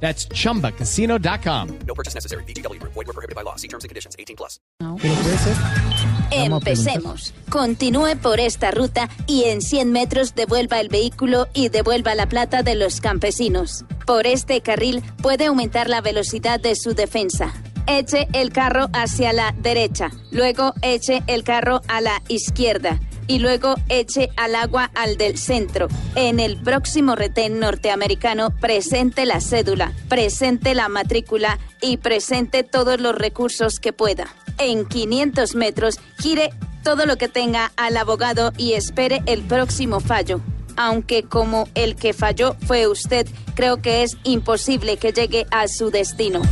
That's chumbacasino.com. No purchase necessary. BGW. Void were prohibited by law. See terms and conditions. 18 plus. A Empecemos. Continúe por esta ruta y en 100 metros devuelva el vehículo y devuelva la plata de los campesinos. Por este carril puede aumentar la velocidad de su defensa. Eche el carro hacia la derecha, luego eche el carro a la izquierda y luego eche al agua al del centro. En el próximo retén norteamericano, presente la cédula, presente la matrícula y presente todos los recursos que pueda. En 500 metros, gire todo lo que tenga al abogado y espere el próximo fallo. Aunque como el que falló fue usted, creo que es imposible que llegue a su destino.